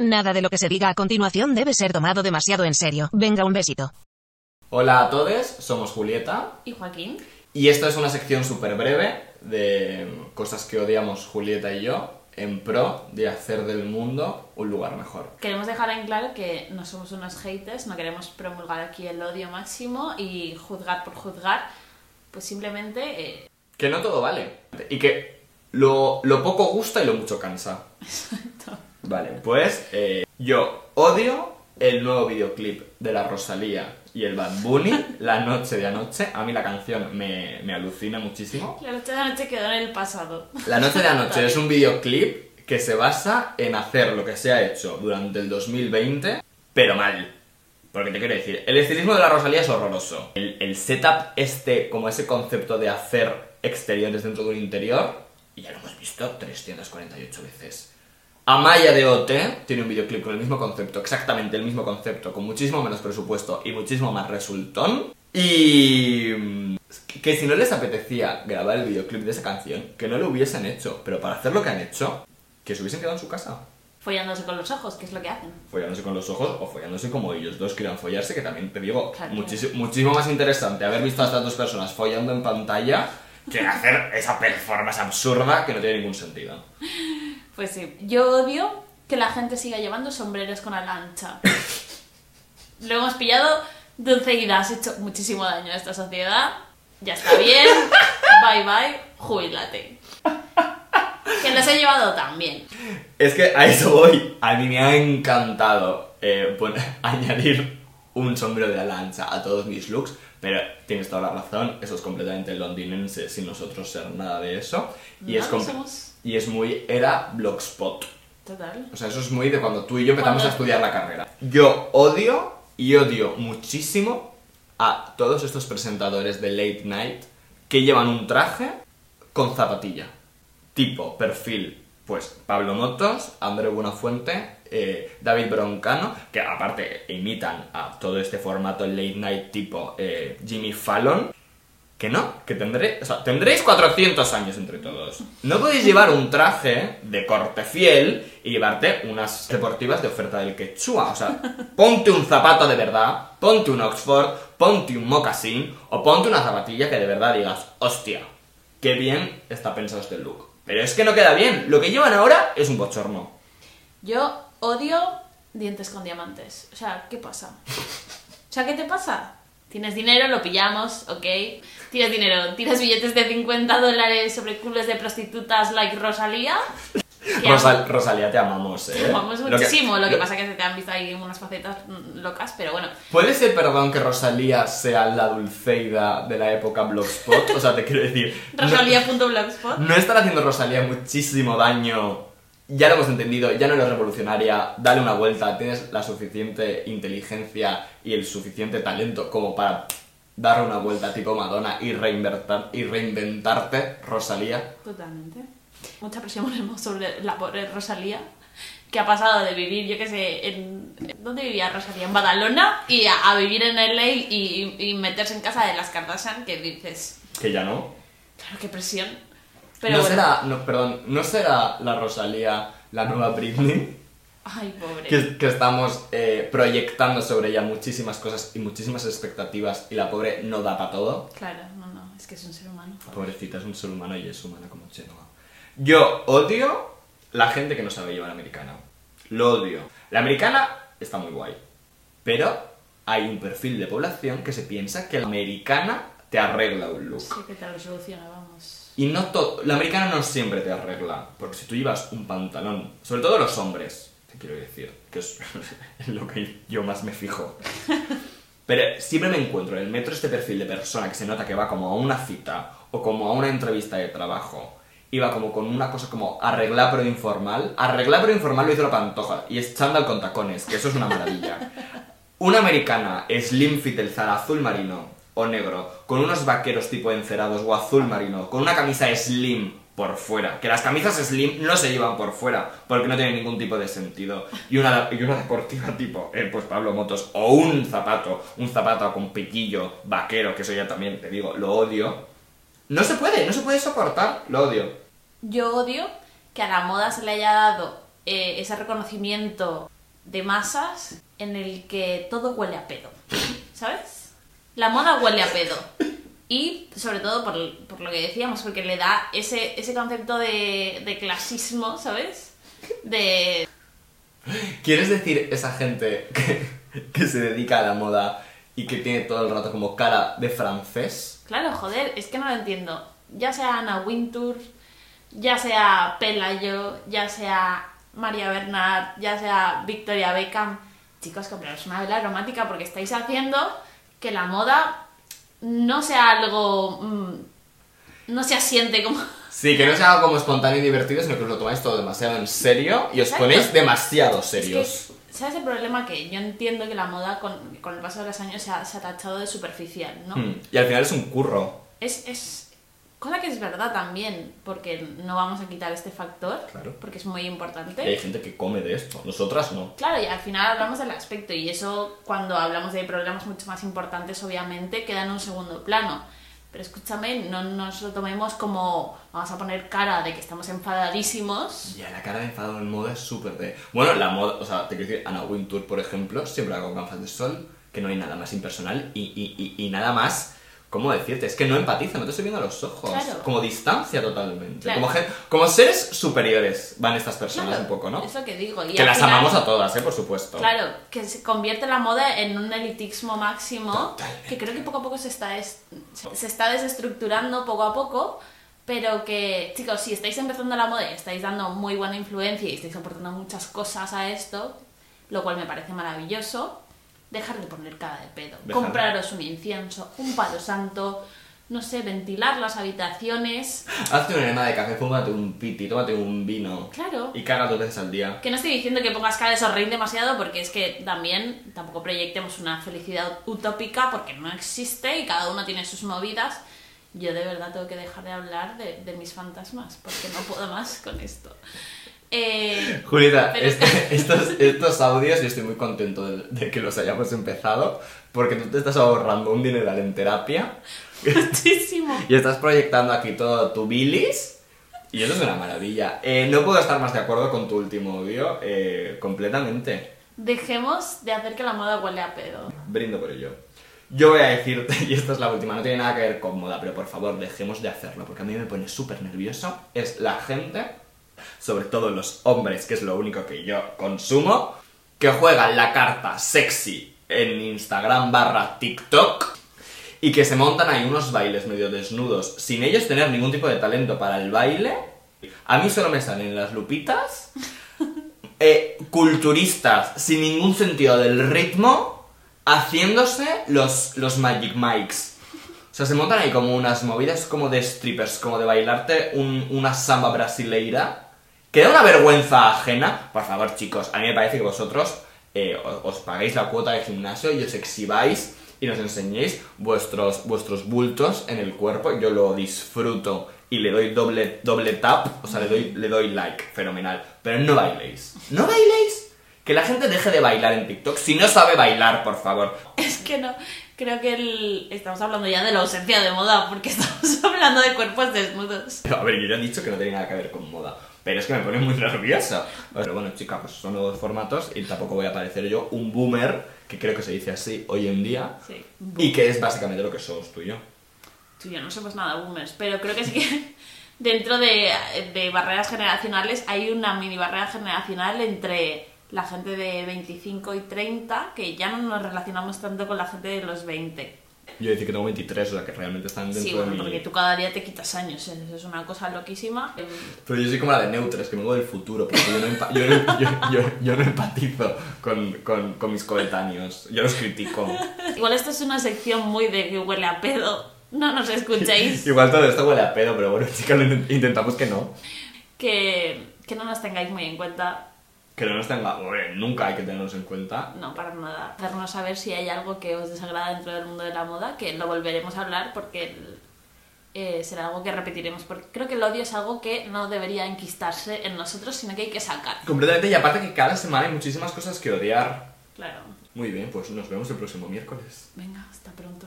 Nada de lo que se diga a continuación debe ser tomado demasiado en serio. Venga, un besito. Hola a todos, somos Julieta ¿Y Joaquín? y esta es una sección súper breve de cosas que odiamos Julieta y yo en pro de hacer del mundo un lugar mejor. Queremos dejar en claro que no somos unos haters, no queremos promulgar aquí el odio máximo y juzgar por juzgar, pues simplemente... eh, Que no todo vale y que lo, lo poco gusta y lo mucho cansa. Vale, pues eh, yo odio el nuevo videoclip de la Rosalía y el Bad Bunny, La Noche de Anoche. A mí la canción me, me alucina muchísimo. La noche de anoche quedó en el pasado. La Noche de Anoche es un videoclip que se basa en hacer lo que se ha hecho durante el 2020, pero mal. Porque te quiero decir, el estilismo de la Rosalía es horroroso. El, el setup este, como ese concepto de hacer exteriores dentro de un interior, y ya lo hemos visto 348 veces. Amaya de OT tiene un videoclip con el mismo concepto, exactamente el mismo concepto, con muchísimo menos presupuesto y muchísimo más resultón. Y mm, que si no les apetecía grabar el videoclip de esa canción, que no lo hubiesen hecho, pero para hacer lo que han hecho, que se hubiesen quedado en su casa. Follándose con los ojos, que es lo que hacen. Follándose con los ojos o follándose como ellos dos quieran follarse, que también te digo, Claro. muchísimo, muchísimo más interesante haber visto a estas dos personas follando en pantalla que hacer esa performance absurda que no tiene ningún sentido. Pues sí, yo odio que la gente siga llevando sombreros con ala ancha. Lo hemos pillado de enseguida, has hecho muchísimo daño a esta sociedad. Ya está bien, bye bye, jubilate. Que los he llevado también. Es que a eso voy. A mí me ha encantado eh, poner- añadir un sombrero de ala ancha a todos mis looks, pero tienes toda la razón, eso es completamente londinense sin nosotros ser nada de eso. Y, No es, com- somos. Y es muy era blogspot. Total. O sea, eso es muy de cuando tú y yo empezamos Cuando- a estudiar la carrera. Yo odio y odio muchísimo a todos estos presentadores de late night que llevan un traje con zapatilla. Tipo, perfil, pues Pablo Motos, André Buenafuente, eh, David Broncano, que aparte imitan a todo este formato late night tipo eh, Jimmy Fallon. Que no, que tendré, o sea, tendréis 400 años entre todos. No podéis llevar un traje de corte fiel y llevarte unas deportivas de oferta del quechua. O sea, ponte un zapato de verdad, ponte un Oxford, ponte un mocasín o ponte una zapatilla que de verdad digas, hostia, qué bien está pensado este look. Pero es que no queda bien. Lo que llevan ahora es un bochorno. Yo odio dientes con diamantes. O sea, ¿qué pasa? O sea, ¿qué te pasa? Tienes dinero, lo pillamos, ok. Tienes dinero, tienes billetes de 50 dólares sobre culos de prostitutas like Rosalía. Rosal-. Rosalía, te amamos, eh. Te amamos Lo que- muchísimo, lo que lo- pasa que se te han visto ahí unas facetas locas, pero bueno. ¿Puede ser, perdón, que Rosalía sea la Dulceida de la época Blogspot? O sea, te quiero decir... no- Rosalía.blogspot. No estar haciendo Rosalía muchísimo daño. Ya lo hemos entendido, ya no eres revolucionaria, dale una vuelta, tienes la suficiente inteligencia y el suficiente talento como para dar una vuelta tipo Madonna y, y reinventarte, Rosalía. Totalmente. Mucha presión ponemos sobre la pobre Rosalía, que ha pasado de vivir, yo qué sé, en... ¿Dónde vivía Rosalía? En Badalona, y a, a vivir en LA y, y meterse en casa de las Kardashian, que dices, Que ya no. claro, qué presión. Pero no bueno. será, no, perdón, ¿no será la Rosalía la nueva Britney? Ay, pobre. que, que estamos eh, proyectando sobre ella muchísimas cosas y muchísimas expectativas y la pobre no da para todo. Claro, no, no, es que es un ser humano. Pobrecita, es un ser humano y es humana como Chenoa. Yo odio la gente que no sabe llevar americana. Lo odio. La americana está muy guay. Pero hay un perfil de población que se piensa que la americana te arregla un look. Sí, que te lo soluciona, vamos. Y no todo. La americana no siempre te arregla. Porque si tú llevas un pantalón, sobre todo los hombres, te quiero decir, que es lo que yo más me fijo. Pero siempre me encuentro en el metro este perfil de persona que se nota que va como a una cita o como a una entrevista de trabajo. Va como con una cosa como arreglar pero informal. Arreglar pero informal lo hizo la pantoja. Y es chándal con tacones, que eso es una maravilla. Una americana slim fit el Zara azul marino o negro, con unos vaqueros tipo encerados o azul marino, con una camisa slim por fuera. Que las camisas slim no se llevan por fuera, porque no tienen ningún tipo de sentido. Y una, y una deportiva tipo, eh, pues Pablo Motos, o un zapato, un zapato con piquillo vaquero, que eso ya también, te digo, lo odio. No se puede, no se puede soportar, lo odio. Yo odio que a la moda se le haya dado eh, ese reconocimiento de masas en el que todo huele a pedo, ¿sabes? La moda huele a pedo. Y sobre todo por, por lo que decíamos, porque le da ese, ese concepto de, de clasismo, ¿sabes? De... ¿Quieres decir esa gente que, que se dedica a la moda y que tiene todo el rato como cara de francés? Claro, joder, es que no lo entiendo. Ya sea Ana Wintour, ya sea Pelayo, ya sea María Bernard, ya sea Victoria Beckham. Chicos, compraros una vela aromática porque estáis haciendo que la moda no sea algo... mm, no se asiente como... Sí, que no sea algo como espontáneo y divertido, sino que os lo tomáis todo demasiado en serio y os Exacto. ponéis demasiado Es serios. que, ¿Sabes el problema? Que yo entiendo que la moda con, con el paso de los años se ha, se ha tachado de superficial, ¿no? Hmm, Y al final es un curro. Es, es... Cosa que es verdad también, porque no vamos a quitar este factor, Claro. porque es muy importante. Y hay gente que come de esto, nosotras no. Claro, y al final hablamos del aspecto y eso cuando hablamos de problemas mucho más importantes obviamente queda en un segundo plano. Pero escúchame, no nos lo tomemos como vamos a poner cara de que estamos enfadadísimos. Ya, la cara de enfado en moda es súper de... Bueno, la moda, o sea, te quiero decir, Anna Wintour, por ejemplo, siempre con gafas de sol, que no hay nada más impersonal y, y, y, y nada más... ¿Cómo decirte? Es que no empatiza, no te estoy viendo a los ojos. Claro. Como distancia totalmente. Claro. Como, como seres superiores van estas personas Claro, un poco, ¿no? Es lo que digo. Y Que las final- amamos a todas, ¿eh? Por supuesto. Claro, que se convierte la moda en un elitismo máximo Totalmente. que creo que poco a poco se está, es- se está desestructurando poco a poco, pero que, chicos, si estáis empezando la moda y estáis dando muy buena influencia y estáis aportando muchas cosas a esto, lo cual me parece maravilloso, dejar de poner cara de pedo. Compraros un incienso, un palo santo, no sé, ventilar las habitaciones. Hazte una enema de café, fúmate un piti, tómate un vino. Claro. Y caga dos veces al día. Que no estoy diciendo que pongas cara de sonreír demasiado porque es que también tampoco proyectemos una felicidad utópica porque no existe y cada uno tiene sus movidas. Yo de verdad tengo que dejar de hablar de, de mis fantasmas porque no puedo más con esto. Eh, Julita, Pero- este- estos, estos audios yo estoy muy contento de, de que los hayamos empezado porque tú te estás ahorrando un dineral en terapia muchísimo. y estás proyectando aquí todo tu bilis y eso es una maravilla. Eh, no puedo estar más de acuerdo con tu último audio eh, completamente. Dejemos de hacer que la moda huele a pedo. Brindo por ello. Yo voy a decirte, y esta es la última, no tiene nada que ver con moda, pero por favor dejemos de hacerlo, porque a mí me pone súper nervioso. Es la gente, sobre todo los hombres, que es lo único que yo consumo, que juegan la carta sexy en Instagram barra TikTok y que se montan ahí unos bailes medio desnudos sin ellos tener ningún tipo de talento para el baile. A mí solo me salen las lupitas eh, culturistas sin ningún sentido del ritmo haciéndose los, los Magic Mikes. O sea, se montan ahí como unas movidas como de strippers, como de bailarte un- una samba brasileira. Que da una vergüenza ajena. Por favor, chicos, a mí me parece que vosotros eh, o- os paguéis la cuota de gimnasio y os exhibáis y nos enseñéis vuestros, vuestros bultos en el cuerpo. Yo lo disfruto y le doy doble, doble tap, o sea, le doy, le doy like, fenomenal. Pero no bailéis. ¿No bailéis? Que la gente deje de bailar en TikTok. Si no sabe bailar, por favor. Es que no, creo que el- estamos hablando ya de la ausencia de moda porque estamos hablando de cuerpos desnudos. A ver, yo ya he dicho que no tiene nada que ver con moda. Pero es que me pone muy nerviosa. Pero bueno, chica, pues son nuevos formatos y tampoco voy a parecer yo un boomer, que creo que se dice así hoy en día, Sí. y que es básicamente lo que somos tú y yo. Tú y yo no somos nada boomers, pero creo que sí que dentro de, de barreras generacionales hay una mini barrera generacional entre la gente de 25 y 30, que ya no nos relacionamos tanto con la gente de los 20. Yo decir que tengo 23, o sea que realmente están dentro Sí, de bueno, mi... porque tú cada día te quitas años, ¿eh? eso es una cosa loquísima. Pero yo soy como la de Neutres, que vengo del futuro, porque yo no, empa- yo no- yo- yo- no empatizo con, con- con mis coetáneos. Yo los critico. Igual esto es una sección muy de que huele a pedo. No nos escuchéis. Igual todo esto huele a pedo, pero bueno, chicas, intentamos que no. que, que no nos tengáis muy en cuenta, Que no nos tenga... hombre, nunca hay que tenernos en cuenta. no para nada. Hacernos saber si hay algo que os desagrada dentro del mundo de la moda, que lo volveremos a hablar porque eh, será algo que repetiremos. Porque creo que el odio es algo que no debería enquistarse en nosotros, sino que hay que sacar. Completamente, y aparte que cada semana hay muchísimas cosas que odiar. Claro. Muy bien, pues nos vemos el próximo miércoles. Venga, hasta pronto.